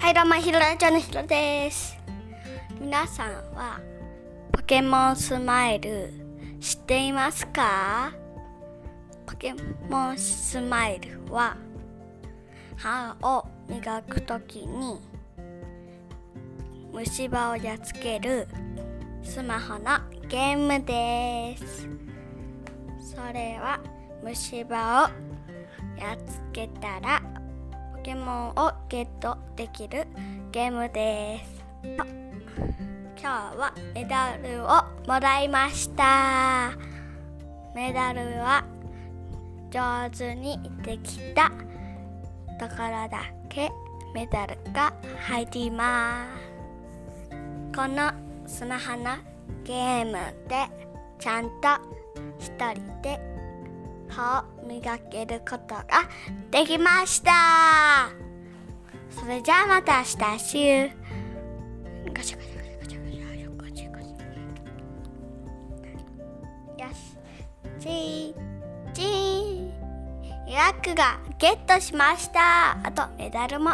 はいどうもひろラジオのひろです。皆さんはポケモンスマイル知っていますか？ポケモンスマイルは歯を磨くときに虫歯をやっつけるスマホのゲームです。それは虫歯をやっつけたらケモンをゲットできるゲームです。今日はメダルをもらいました。メダルは上手にできたところだけメダルが入ります。このスマホのゲームでちゃんと一人で歯を磨けることができました。それじゃあまた明日。See you ガチャガチャガチャガチャガチャガチャガチャよしチーチー予約がゲットしましたあとメダルも